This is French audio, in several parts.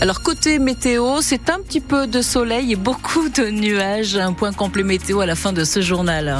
Alors côté météo, c'est un petit peu de soleil et beaucoup de nuages. Un point complet météo à la fin de ce journal.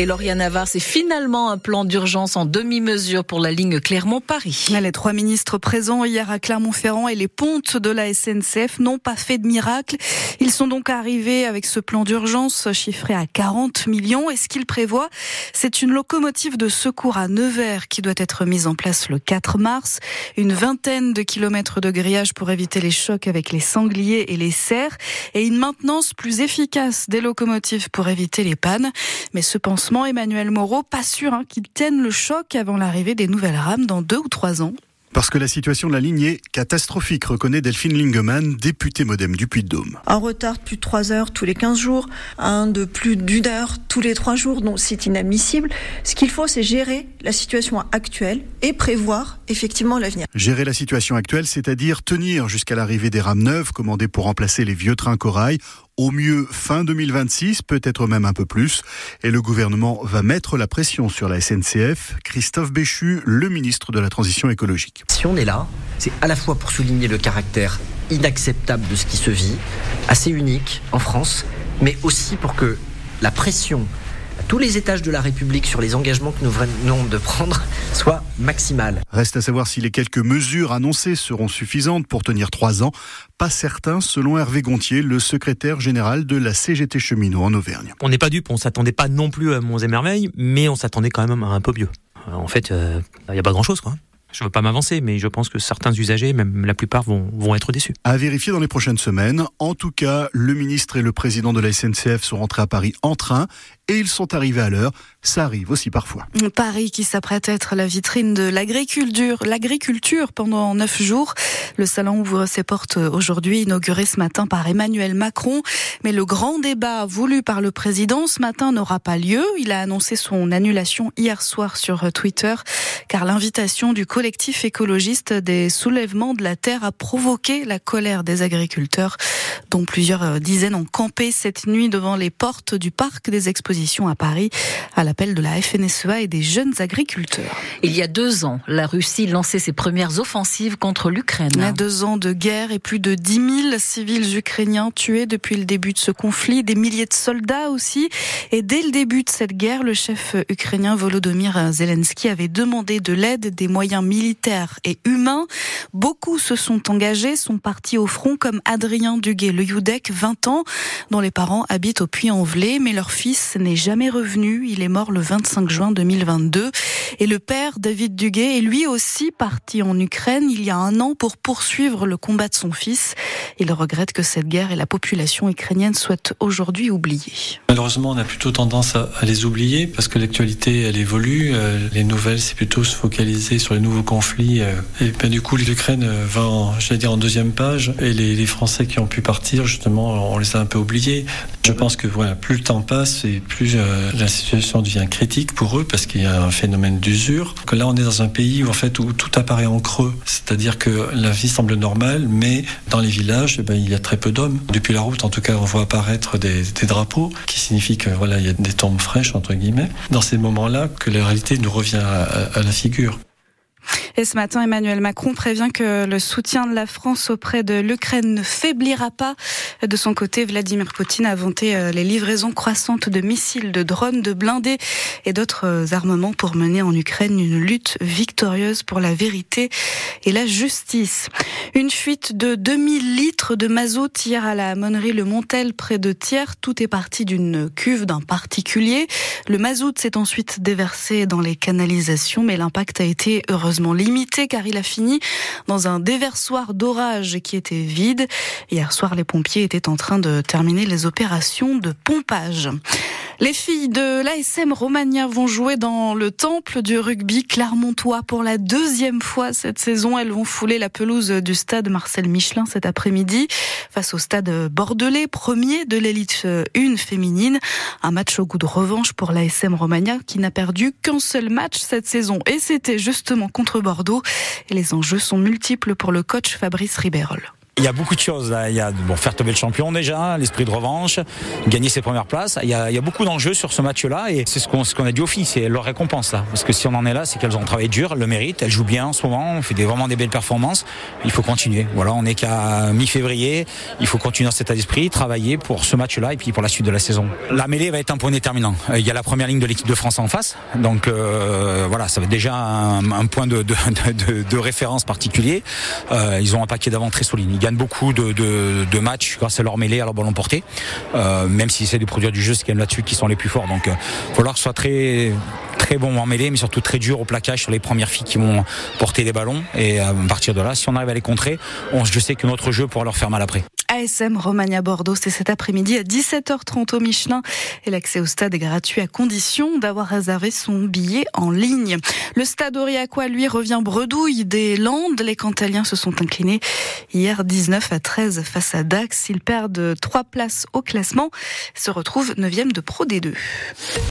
Et Lauriane Navarre, c'est finalement un plan d'urgence en demi-mesure pour la ligne Clermont-Paris. Les trois ministres présents hier à Clermont-Ferrand et les pontes de la SNCF n'ont pas fait de miracle. Ils sont donc arrivés avec ce plan d'urgence chiffré à 40 millions. Et ce qu'il prévoit, c'est une locomotive de secours à Nevers qui doit être mise en place le 4 mars. Une vingtaine de kilomètres de grillage pour éviter les chocs avec les sangliers et les cerfs. Et une maintenance plus efficace des locomotives pour éviter les pannes. Mais ce Emmanuel Moreau, pas sûr hein, qu'il tienne le choc avant l'arrivée des nouvelles rames dans deux ou trois ans. Parce que la situation de la ligne est catastrophique, reconnaît Delphine Lingemann, députée modem du Puy-de-Dôme. Un retard de plus de 3 heures tous les 15 jours, un de plus d'une heure tous les 3 jours, donc c'est inadmissible. Ce qu'il faut, c'est gérer la situation actuelle et prévoir effectivement l'avenir. Gérer la situation actuelle, c'est-à-dire tenir jusqu'à l'arrivée des rames neuves commandées pour remplacer les vieux trains corail au mieux fin 2026, peut-être même un peu plus. Et le gouvernement va mettre la pression sur la SNCF. Christophe Béchu, le ministre de la Transition écologique. Si on est là, c'est à la fois pour souligner le caractère inacceptable de ce qui se vit, assez unique en France, mais aussi pour que la pression à tous les étages de la République sur les engagements que nous venons de prendre soit maximale. Reste à savoir si les quelques mesures annoncées seront suffisantes pour tenir trois ans. Pas certain, selon Hervé Gontier, le secrétaire général de la CGT cheminot en Auvergne. On n'est pas dupe, on s'attendait pas non plus à Monts et Merveilles, mais on s'attendait quand même à un peu mieux. En fait, il euh, n'y a pas grand-chose, quoi. Je ne veux pas m'avancer, mais je pense que certains usagers, même la plupart, vont, vont être déçus. À vérifier dans les prochaines semaines. En tout cas, le ministre et le président de la SNCF sont rentrés à Paris en train et ils sont arrivés à l'heure. Ça arrive aussi parfois. Paris qui s'apprête à être la vitrine de l'agriculture, l'agriculture pendant neuf jours. Le salon ouvre ses portes aujourd'hui, inauguré ce matin par Emmanuel Macron. Mais le grand débat voulu par le président ce matin n'aura pas lieu. Il a annoncé son annulation hier soir sur Twitter, car l'invitation du collectif écologiste des soulèvements de la terre a provoqué la colère des agriculteurs, dont plusieurs dizaines ont campé cette nuit devant les portes du parc des expositions à Paris à l'appel de la FNSEA et des jeunes agriculteurs. Il y a deux ans, la Russie lançait ses premières offensives contre l'Ukraine. Il y a deux ans de guerre et plus de 10 000 civils ukrainiens tués depuis le début de ce conflit, des milliers de soldats aussi. Et dès le début de cette guerre, le chef ukrainien Volodymyr Zelensky avait demandé de l'aide, des moyens militaires et humains. Beaucoup se sont engagés, sont partis au front comme Adrien Duguay, le Youdek, 20 ans, dont les parents habitent au Puy-en-Velay, mais leur fils n'est jamais revenu. Il est mort le 25 juin 2022. Et le père, David Duguay, est lui aussi parti en Ukraine il y a un an pour poursuivre le combat de son fils. Il regrette que cette guerre et la population ukrainienne soient aujourd'hui oubliées. Malheureusement, on a plutôt tendance à, les oublier parce que l'actualité, elle évolue. Euh, les nouvelles, c'est plutôt se focaliser sur les nouveaux conflits. Euh, et ben, du coup, l'Ukraine va, en, dire, en deuxième page. Et les, les, Français qui ont pu partir, justement, on les a un peu oubliés. Je pense que voilà, plus le temps passe et plus euh, la situation devient critique pour eux parce qu'il y a un phénomène d'usure. Que là, on est dans un pays où en fait où tout apparaît en creux, c'est-à-dire que la vie semble normale, mais dans les villages, eh ben, il y a très peu d'hommes. Depuis la route, en tout cas, on voit apparaître des, drapeaux qui signifient que voilà, il y a des tombes fraîches entre guillemets. Dans ces moments-là, que la réalité nous revient à, à la figure. Et ce matin, Emmanuel Macron prévient que le soutien de la France auprès de l'Ukraine ne faiblira pas. De son côté, Vladimir Poutine a vanté euh, les livraisons croissantes de missiles, de drones, de blindés et d'autres euh, armements pour mener en Ukraine une lutte victorieuse pour la vérité et la justice. Une fuite de 2000 litres de mazout hier à la monnerie Le Montel près de Thiers. Tout est parti d'une cuve d'un particulier. Le mazout s'est ensuite déversé dans les canalisations, mais l'impact a été heureusement limité car il a fini dans un déversoir d'orage qui était vide. Hier soir, les pompiers étaient en train de terminer les opérations de pompage. Les filles de l'ASM Romagna vont jouer dans le temple du rugby clermontois pour la deuxième fois cette saison. Elles vont fouler la pelouse du stade Marcel Michelin cet après-midi face au stade bordelais, premier de l'élite 1 féminine. Un match au goût de revanche pour l'ASM Romagna qui n'a perdu qu'un seul match cette saison et c'était justement contre Bordeaux. Et les enjeux sont multiples pour le coach Fabrice Ribérol. Il y a beaucoup de choses. Là. Il y a bon, faire tomber le champion déjà, l'esprit de revanche, gagner ses premières places. Il y a, beaucoup d'enjeux sur ce match-là et c'est ce qu'on a dit aux filles, c'est leur récompense là. Parce que si on en est là, c'est qu'elles ont travaillé dur, elles le méritent, elles jouent bien en ce moment, on fait vraiment des belles performances. Il faut continuer. Voilà, on n'est qu'à mi-février. Il faut continuer dans cet état d'esprit, travailler pour ce match-là et puis pour la suite de la saison. La mêlée va être un point déterminant. Il y a la première ligne de l'équipe de France en face, donc euh, voilà, ça va être déjà un, point de, référence particulier. Euh, ils ont un paquet d'avant très solide. Beaucoup de, de, matchs grâce à leur mêlée, à leur ballon porté. Euh, même si c'est des produits du jeu, c'est quand même là-dessus qui sont les plus forts. Donc, il euh, falloir que ce soit très très bon en mêlée, mais surtout très dur au plaquage sur les premières filles qui vont porter les ballons. Et à partir de là, si on arrive à les contrer, on, je sais que notre jeu pourra leur faire mal après. ASM Romagna Bordeaux, c'est cet après-midi à 17h30 au Michelin. Et l'accès au stade est gratuit à condition d'avoir réservé son billet en ligne. Le stade Aurillacois, lui, revient bredouille des Landes. Les Cantaliens se sont inclinés hier 19 à 13 face à Dax. Ils perdent trois places au classement, se retrouvent 9e de Pro D2.